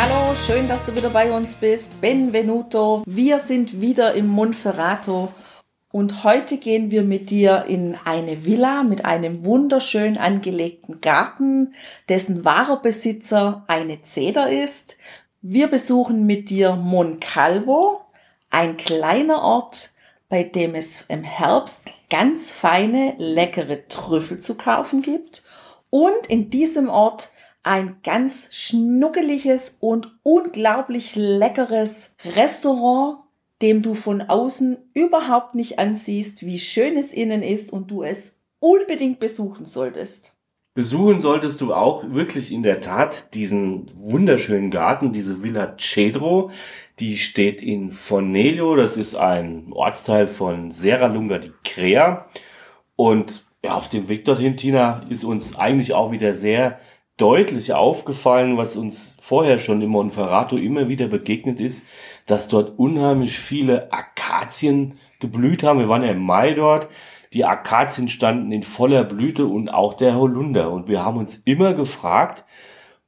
Hallo, schön, dass du wieder bei uns bist. Benvenuto. Wir sind wieder im Monferrato und heute gehen wir mit dir in eine Villa mit einem wunderschön angelegten Garten, dessen wahrer Besitzer eine Zeder ist. Wir besuchen mit dir Moncalvo, ein kleiner Ort, bei dem es im Herbst ganz feine, leckere Trüffel zu kaufen gibt. Und in diesem Ort ein ganz schnuckeliges und unglaublich leckeres Restaurant, dem du von außen überhaupt nicht ansiehst, wie schön es innen ist und du es unbedingt besuchen solltest. Besuchen solltest du auch wirklich in der Tat diesen wunderschönen Garten, diese Villa Cedro. Die steht in Fornelio, das ist ein Ortsteil von Serralunga di Crea. Und ja, auf dem Weg dorthin, Tina, ist uns eigentlich auch wieder sehr deutlich aufgefallen, was uns vorher schon im Monferrato immer wieder begegnet ist, dass dort unheimlich viele Akazien geblüht haben. Wir waren ja im Mai dort. Die Akazien standen in voller Blüte und auch der Holunder. Und wir haben uns immer gefragt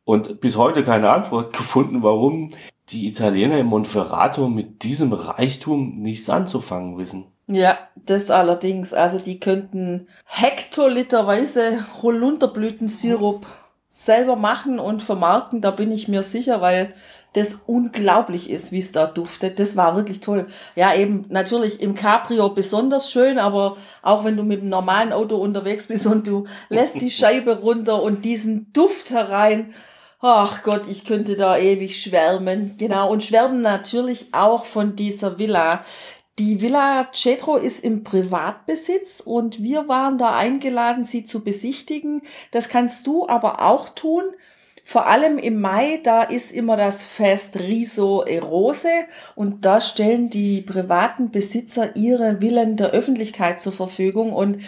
und bis heute keine Antwort gefunden, warum die Italiener im Monferrato mit diesem Reichtum nichts anzufangen wissen. Ja, das allerdings. Also die könnten hektoliterweise Holunderblütensirup selber machen und vermarkten, da bin ich mir sicher, weil das unglaublich ist, wie es da duftet. Das war wirklich toll. Ja, eben natürlich im Cabrio besonders schön, aber auch wenn du mit einem normalen Auto unterwegs bist und du lässt die Scheibe runter und diesen Duft herein. Ach Gott, ich könnte da ewig schwärmen. Genau. Und schwärmen natürlich auch von dieser Villa. Die Villa Cetro ist im Privatbesitz und wir waren da eingeladen, sie zu besichtigen. Das kannst du aber auch tun. Vor allem im Mai, da ist immer das Fest Riso e Rose und da stellen die privaten Besitzer ihre Villen der Öffentlichkeit zur Verfügung und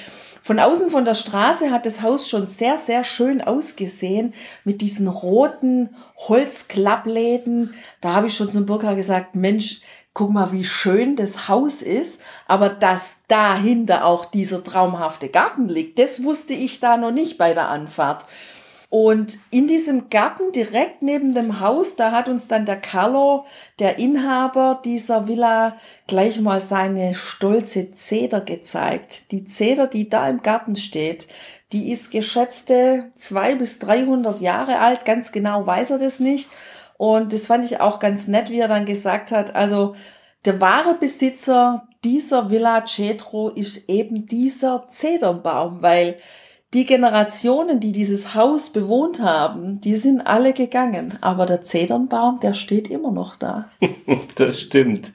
von außen von der Straße hat das Haus schon sehr, sehr schön ausgesehen mit diesen roten Holzklappläden. Da habe ich schon zum Burka gesagt, Mensch, guck mal, wie schön das Haus ist, aber dass dahinter auch dieser traumhafte Garten liegt, das wusste ich da noch nicht bei der Anfahrt. Und in diesem Garten direkt neben dem Haus, da hat uns dann der Carlo, der Inhaber dieser Villa, gleich mal seine stolze Zeder gezeigt. Die Zeder, die da im Garten steht, die ist geschätzte zwei bis dreihundert Jahre alt. Ganz genau weiß er das nicht. Und das fand ich auch ganz nett, wie er dann gesagt hat, also der wahre Besitzer dieser Villa Cetro ist eben dieser Zedernbaum, weil die Generationen, die dieses Haus bewohnt haben, die sind alle gegangen. Aber der Zedernbaum, der steht immer noch da. das stimmt.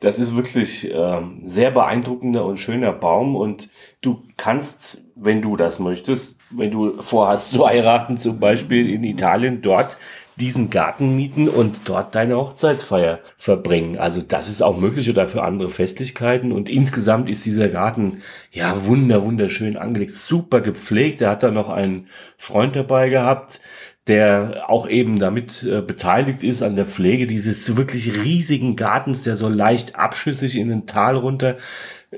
Das ist wirklich ähm, sehr beeindruckender und schöner Baum und du kannst, wenn du das möchtest, wenn du vorhast zu heiraten, zum Beispiel in Italien, dort diesen Garten mieten und dort deine Hochzeitsfeier verbringen. Also das ist auch möglich oder für andere Festlichkeiten. Und insgesamt ist dieser Garten ja wunder, wunderschön angelegt, super gepflegt. Er hat da noch einen Freund dabei gehabt, der auch eben damit äh, beteiligt ist an der Pflege dieses wirklich riesigen Gartens, der so leicht abschüssig in den Tal runter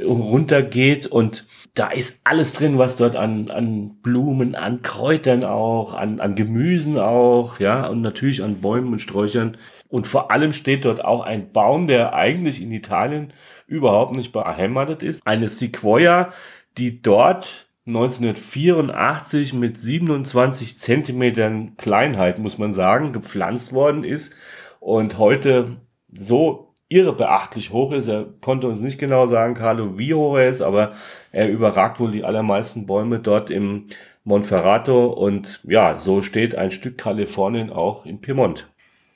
runter geht und da ist alles drin, was dort an, an Blumen, an Kräutern auch, an, an Gemüsen auch, ja, und natürlich an Bäumen und Sträuchern. Und vor allem steht dort auch ein Baum, der eigentlich in Italien überhaupt nicht beheimatet ist. Eine Sequoia, die dort 1984 mit 27 Zentimetern Kleinheit, muss man sagen, gepflanzt worden ist und heute so irre beachtlich hoch ist. Er konnte uns nicht genau sagen, Carlo, wie hoch er ist, aber er überragt wohl die allermeisten Bäume dort im Monferrato und ja, so steht ein Stück Kalifornien auch in Piemont.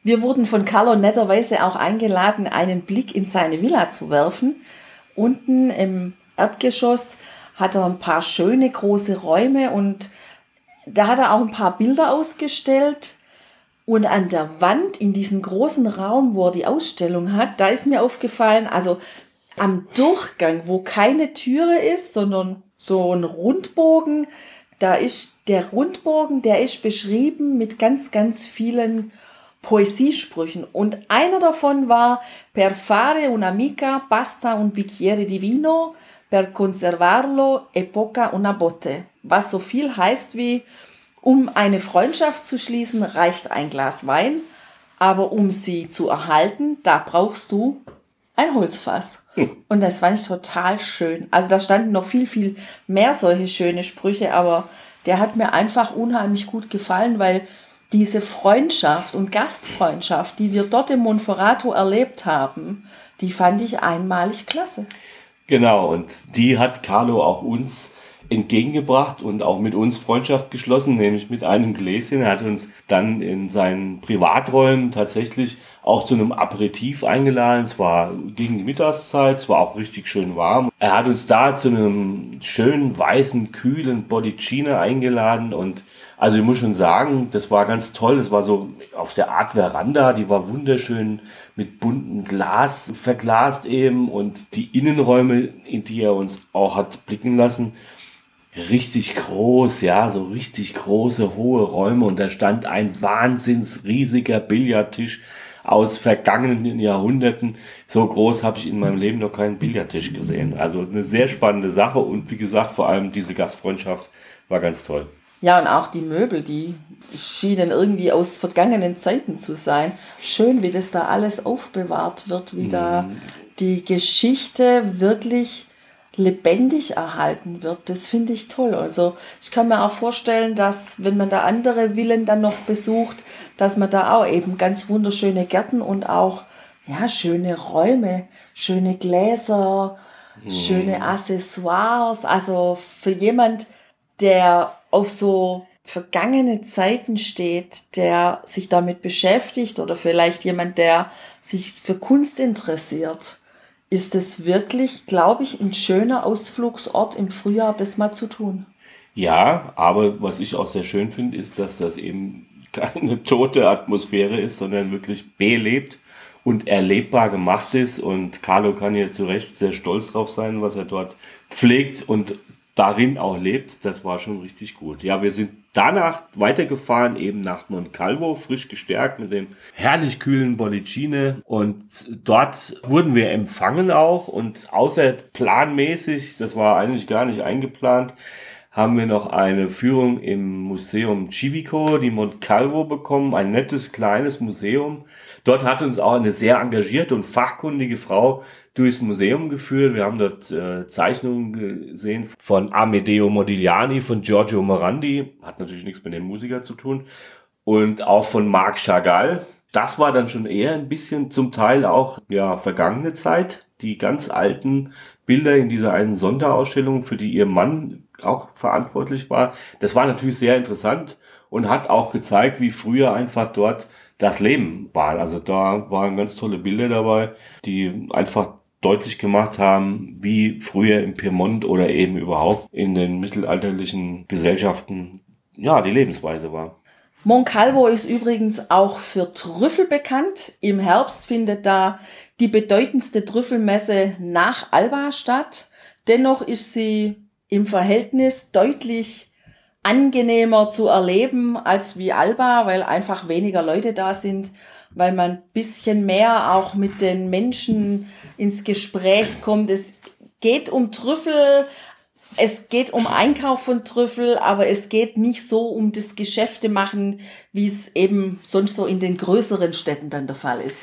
Wir wurden von Carlo netterweise auch eingeladen, einen Blick in seine Villa zu werfen. Unten im Erdgeschoss hat er ein paar schöne große Räume und da hat er auch ein paar Bilder ausgestellt Und an der Wand in diesem großen Raum, wo er die Ausstellung hat, da ist mir aufgefallen, also am Durchgang, wo keine Türe ist, sondern so ein Rundbogen, da ist der Rundbogen, der ist beschrieben mit ganz, ganz vielen Poesiesprüchen. Und einer davon war Per fare un'amica basta un bicchiere di vino, per conservarlo e poca una botte. Was so viel heißt wie, um eine Freundschaft zu schließen, reicht ein Glas Wein, aber um sie zu erhalten, da brauchst du ein Holzfass. Hm. Und das fand ich total schön. Also da standen noch viel, viel mehr solche schöne Sprüche, aber der hat mir einfach unheimlich gut gefallen, weil diese Freundschaft und Gastfreundschaft, die wir dort im Monferrato erlebt haben, die fand ich einmalig klasse. Genau, und die hat Carlo auch uns entgegengebracht und auch mit uns Freundschaft geschlossen, nämlich mit einem Gläschen. Er hat uns dann in seinen Privaträumen tatsächlich auch zu einem Aperitif eingeladen. Es war gegen die Mittagszeit, es war auch richtig schön warm. Er hat uns da zu einem schönen, weißen, kühlen Bollicine eingeladen und also ich muss schon sagen, das war ganz toll. Das war so auf der Art Veranda, die war wunderschön mit bunten Glas verglast eben und die Innenräume, in die er uns auch hat blicken lassen, richtig groß, ja, so richtig große, hohe Räume und da stand ein wahnsinns riesiger Billardtisch aus vergangenen Jahrhunderten. So groß habe ich in meinem Leben noch keinen Billardtisch gesehen. Also eine sehr spannende Sache und wie gesagt, vor allem diese Gastfreundschaft war ganz toll. Ja, und auch die Möbel, die schienen irgendwie aus vergangenen Zeiten zu sein. Schön, wie das da alles aufbewahrt wird, wie da mhm. die Geschichte wirklich lebendig erhalten wird. Das finde ich toll. Also ich kann mir auch vorstellen, dass wenn man da andere Villen dann noch besucht, dass man da auch eben ganz wunderschöne Gärten und auch ja schöne Räume, schöne Gläser, hm. schöne Accessoires. Also für jemand, der auf so vergangene Zeiten steht, der sich damit beschäftigt oder vielleicht jemand, der sich für Kunst interessiert, ist es wirklich, glaube ich, ein schöner Ausflugsort im Frühjahr, das mal zu tun. Ja, aber was ich auch sehr schön finde, ist, dass das eben keine tote Atmosphäre ist, sondern wirklich belebt und erlebbar gemacht ist. Und Carlo kann hier zu Recht sehr stolz drauf sein, was er dort pflegt und darin auch lebt. Das war schon richtig gut. Ja, wir sind danach weitergefahren eben nach Moncalvo, frisch gestärkt mit dem herrlich kühlen Bollicine und dort wurden wir empfangen auch und außer planmäßig, das war eigentlich gar nicht eingeplant, haben wir noch eine Führung im Museum Civico, die Moncalvo bekommen, ein nettes kleines Museum. Dort hat uns auch eine sehr engagierte und fachkundige Frau durchs Museum geführt. Wir haben dort äh, Zeichnungen gesehen von Amedeo Modigliani, von Giorgio Morandi, hat natürlich nichts mit dem Musiker zu tun, und auch von Marc Chagall. Das war dann schon eher ein bisschen zum Teil auch ja vergangene Zeit. Die ganz alten Bilder in dieser einen Sonderausstellung, für die ihr Mann auch verantwortlich war. Das war natürlich sehr interessant und hat auch gezeigt, wie früher einfach dort das Leben war. Also da waren ganz tolle Bilder dabei, die einfach deutlich gemacht haben, wie früher im Piemont oder eben überhaupt in den mittelalterlichen Gesellschaften ja die Lebensweise war. Moncalvo ist übrigens auch für Trüffel bekannt. Im Herbst findet da die bedeutendste Trüffelmesse nach Alba statt. Dennoch ist sie im Verhältnis deutlich angenehmer zu erleben als wie Alba, weil einfach weniger Leute da sind, weil man ein bisschen mehr auch mit den Menschen ins Gespräch kommt. Es geht um Trüffel, es geht um Einkauf von Trüffel, aber es geht nicht so um das Geschäfte machen, wie es eben sonst so in den größeren Städten dann der Fall ist.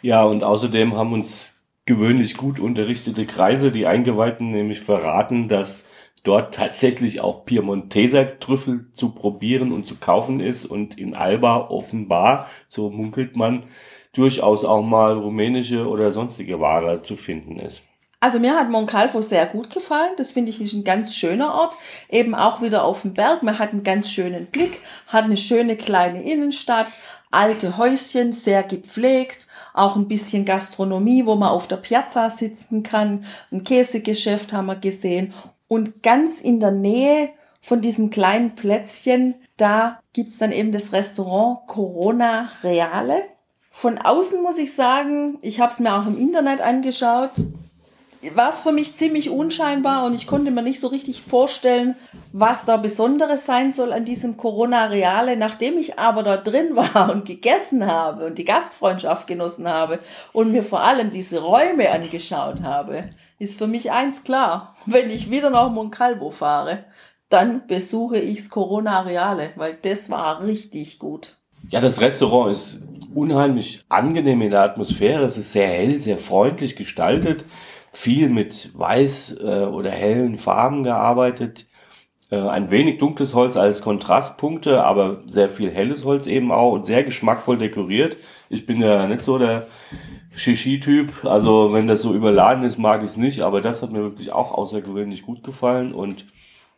Ja, und außerdem haben uns gewöhnlich gut unterrichtete Kreise, die Eingeweihten, nämlich verraten, dass dort tatsächlich auch Piemonteser Trüffel zu probieren und zu kaufen ist und in Alba offenbar, so munkelt man, durchaus auch mal rumänische oder sonstige Ware zu finden ist. Also mir hat Moncalvo sehr gut gefallen. Das finde ich ist ein ganz schöner Ort. Eben auch wieder auf dem Berg. Man hat einen ganz schönen Blick, hat eine schöne kleine Innenstadt, alte Häuschen, sehr gepflegt, auch ein bisschen Gastronomie, wo man auf der Piazza sitzen kann. Ein Käsegeschäft haben wir gesehen und ganz in der Nähe von diesem kleinen Plätzchen Da gibt's dann eben das Restaurant Corona Reale. Von außen muss ich sagen, ich habe es mir auch im Internet angeschaut, war es für mich ziemlich unscheinbar und ich konnte mir nicht so richtig vorstellen, was da Besonderes sein soll an diesem Corona Reale. Nachdem ich aber da drin war und gegessen habe und die Gastfreundschaft genossen habe und mir vor allem diese Räume angeschaut habe, ist für mich eins klar. Wenn ich wieder nach Moncalvo fahre, dann besuche ichs Corona Reale, weil das war richtig gut. Ja, das Restaurant ist unheimlich angenehm in der Atmosphäre. Es ist sehr hell, sehr freundlich gestaltet viel mit weiß äh, oder hellen Farben gearbeitet. Äh, ein wenig dunkles Holz als Kontrastpunkte, aber sehr viel helles Holz eben auch und sehr geschmackvoll dekoriert. Ich bin ja nicht so der Shishi-Typ, also wenn das so überladen ist, mag ich es nicht, aber das hat mir wirklich auch außergewöhnlich gut gefallen und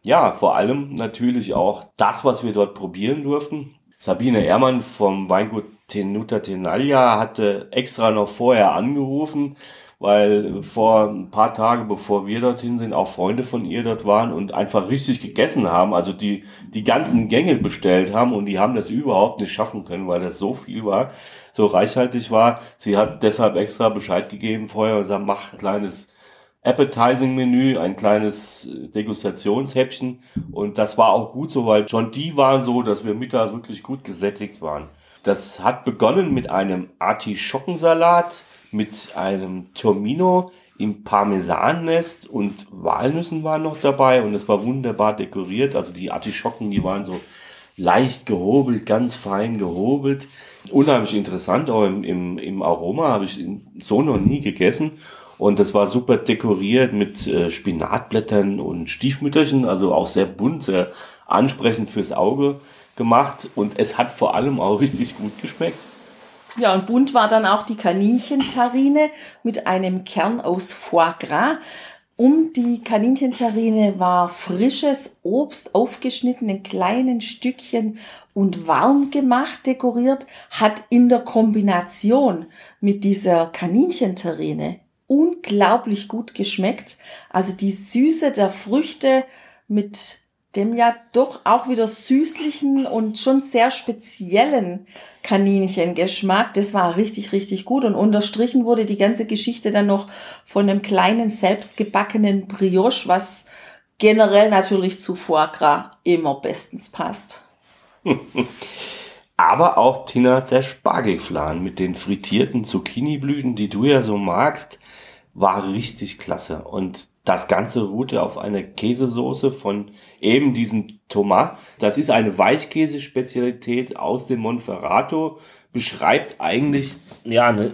ja, vor allem natürlich auch das, was wir dort probieren durften. Sabine Ehrmann vom Weingut Tenuta Tenaglia hatte extra noch vorher angerufen weil vor ein paar Tage, bevor wir dorthin sind, auch Freunde von ihr dort waren und einfach richtig gegessen haben, also die, die ganzen Gänge bestellt haben und die haben das überhaupt nicht schaffen können, weil das so viel war, so reichhaltig war. Sie hat deshalb extra Bescheid gegeben vorher und gesagt, mach ein kleines Appetizing-Menü, ein kleines Degustationshäppchen und das war auch gut so, weil schon die war so, dass wir mittags wirklich gut gesättigt waren. Das hat begonnen mit einem Artischockensalat, mit einem Tomino im Parmesannest und Walnüssen waren noch dabei und es war wunderbar dekoriert. Also die Artischocken, die waren so leicht gehobelt, ganz fein gehobelt. Unheimlich interessant, auch im, im, im Aroma habe ich so noch nie gegessen. Und das war super dekoriert mit äh, Spinatblättern und Stiefmütterchen, also auch sehr bunt, sehr ansprechend fürs Auge gemacht. Und es hat vor allem auch richtig gut geschmeckt. Ja, und bunt war dann auch die Kaninchentarine mit einem Kern aus Foie Gras. Um die Kaninchentarine war frisches Obst aufgeschnitten in kleinen Stückchen und warm gemacht dekoriert, hat in der Kombination mit dieser Kaninchentarine unglaublich gut geschmeckt. Also die Süße der Früchte mit dem ja doch auch wieder süßlichen und schon sehr speziellen Kaninchengeschmack. Das war richtig, richtig gut. Und unterstrichen wurde die ganze Geschichte dann noch von einem kleinen selbstgebackenen Brioche, was generell natürlich zu Foie Gras immer bestens passt. Aber auch Tina der Spargelflan mit den frittierten Zucchiniblüten, die du ja so magst, war richtig klasse. Und das Ganze ruhte auf einer Käsesoße von eben diesem Thomas. Das ist eine Weichkäsespezialität aus dem Monferrato. Beschreibt eigentlich, ja, eine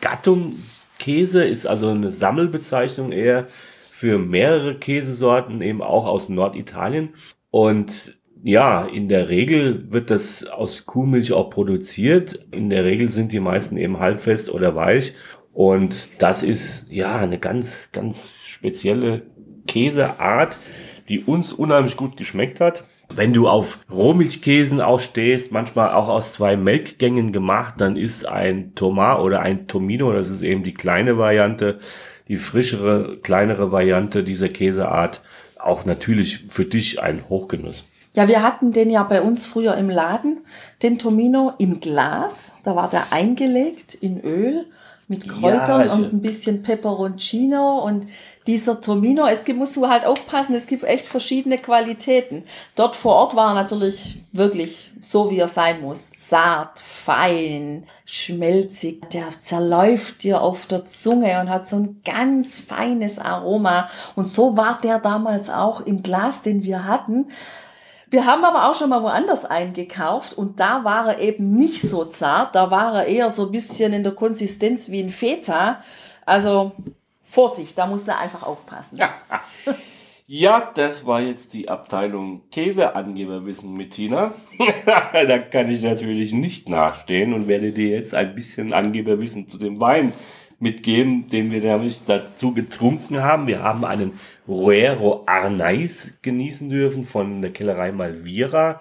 Gattung Käse, ist also eine Sammelbezeichnung eher für mehrere Käsesorten, eben auch aus Norditalien. Und ja, in der Regel wird das aus Kuhmilch auch produziert. In der Regel sind die meisten eben halbfest oder weich. Und das ist ja eine ganz, ganz spezielle Käseart, die uns unheimlich gut geschmeckt hat. Wenn du auf Rohmilchkäsen auch stehst, manchmal auch aus zwei Melkgängen gemacht, dann ist ein Tomar oder ein Tomino, das ist eben die kleine Variante, die frischere, kleinere Variante dieser Käseart, auch natürlich für dich ein Hochgenuss. Ja, wir hatten den ja bei uns früher im Laden, den Tomino im Glas. Da war der eingelegt in Öl mit Kräutern ja, also und ein bisschen Peperoncino und dieser Tomino. Es gibt, musst du halt aufpassen, es gibt echt verschiedene Qualitäten. Dort vor Ort war er natürlich wirklich so, wie er sein muss. Zart, fein, schmelzig. Der zerläuft dir auf der Zunge und hat so ein ganz feines Aroma. Und so war der damals auch im Glas, den wir hatten. Wir haben aber auch schon mal woanders eingekauft und da war er eben nicht so zart. Da war er eher so ein bisschen in der Konsistenz wie ein Feta. Also Vorsicht, da musst du einfach aufpassen. Ja, das war jetzt die Abteilung Käseangeberwissen mit Tina. da kann ich natürlich nicht nachstehen und werde dir jetzt ein bisschen Angeberwissen zu dem Wein mitgeben, den wir nämlich dazu getrunken haben. Wir haben einen Roero Arnais genießen dürfen von der Kellerei Malvira.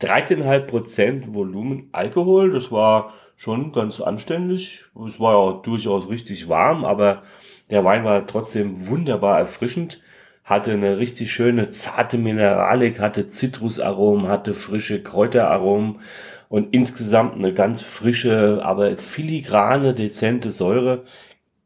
13,5% Volumen Alkohol, das war schon ganz anständig. Es war ja durchaus richtig warm, aber der Wein war trotzdem wunderbar erfrischend hatte eine richtig schöne zarte Mineralik, hatte Zitrusaromen, hatte frische Kräuteraromen und insgesamt eine ganz frische, aber filigrane, dezente Säure.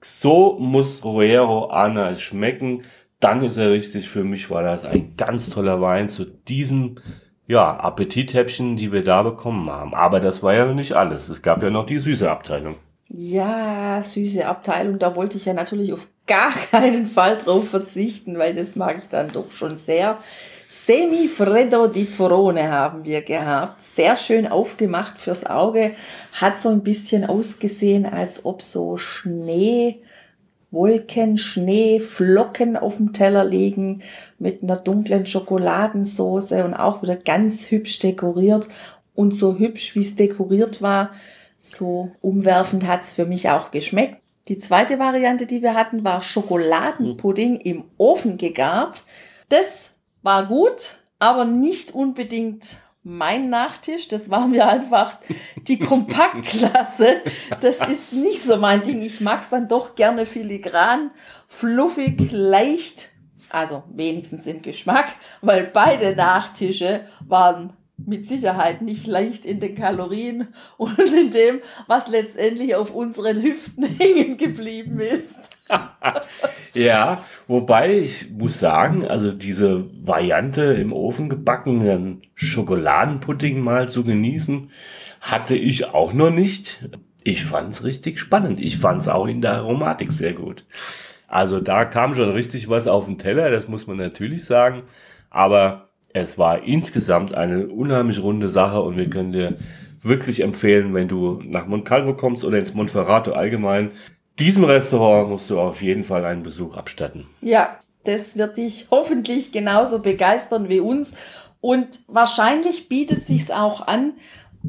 So muss Roero Ana schmecken. Dann ist er richtig. Für mich war das ein ganz toller Wein zu diesen ja, Appetithäppchen, die wir da bekommen haben. Aber das war ja noch nicht alles. Es gab ja noch die süße Abteilung. Ja, süße Abteilung, da wollte ich ja natürlich auf gar keinen Fall drauf verzichten, weil das mag ich dann doch schon sehr. Semifreddo di Torone haben wir gehabt. Sehr schön aufgemacht fürs Auge. Hat so ein bisschen ausgesehen, als ob so Schnee, Wolken, Schnee, Flocken auf dem Teller liegen mit einer dunklen Schokoladensauce und auch wieder ganz hübsch dekoriert. Und so hübsch, wie es dekoriert war, so umwerfend hat's für mich auch geschmeckt. Die zweite Variante, die wir hatten, war Schokoladenpudding im Ofen gegart. Das war gut, aber nicht unbedingt mein Nachtisch. Das war mir einfach die Kompaktklasse. Das ist nicht so mein Ding. Ich mag's dann doch gerne filigran, fluffig, leicht. Also wenigstens im Geschmack, weil beide Nachtische waren mit Sicherheit nicht leicht in den Kalorien und in dem, was letztendlich auf unseren Hüften hängen geblieben ist. ja, wobei ich muss sagen, also diese Variante im Ofen gebackenen Schokoladenpudding mal zu genießen, hatte ich auch noch nicht. Ich fand's richtig spannend. Ich fand's auch in der Aromatik sehr gut. Also da kam schon richtig was auf den Teller, das muss man natürlich sagen. Aber es war insgesamt eine unheimlich runde Sache und wir können dir wirklich empfehlen, wenn du nach Moncalvo kommst oder ins Monferrato allgemein, diesem Restaurant musst du auf jeden Fall einen Besuch abstatten. Ja, das wird dich hoffentlich genauso begeistern wie uns und wahrscheinlich bietet sich's auch an,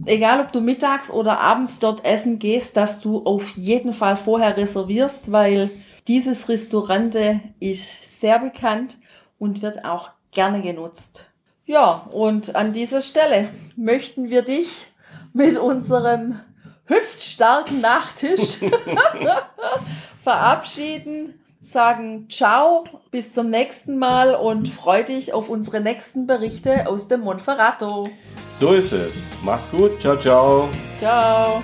egal ob du mittags oder abends dort essen gehst, dass du auf jeden Fall vorher reservierst, weil dieses Restaurante ist sehr bekannt und wird auch gerne genutzt. Ja, und an dieser Stelle möchten wir dich mit unserem hüftstarken Nachtisch verabschieden, sagen ciao, bis zum nächsten Mal und freu dich auf unsere nächsten Berichte aus dem Monferrato. So ist es. Mach's gut. Ciao, ciao. Ciao.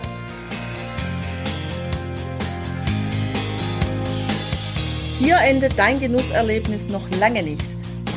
Hier endet dein Genusserlebnis noch lange nicht.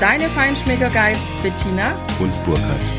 Deine Feinschmecker Bettina und Burkhard.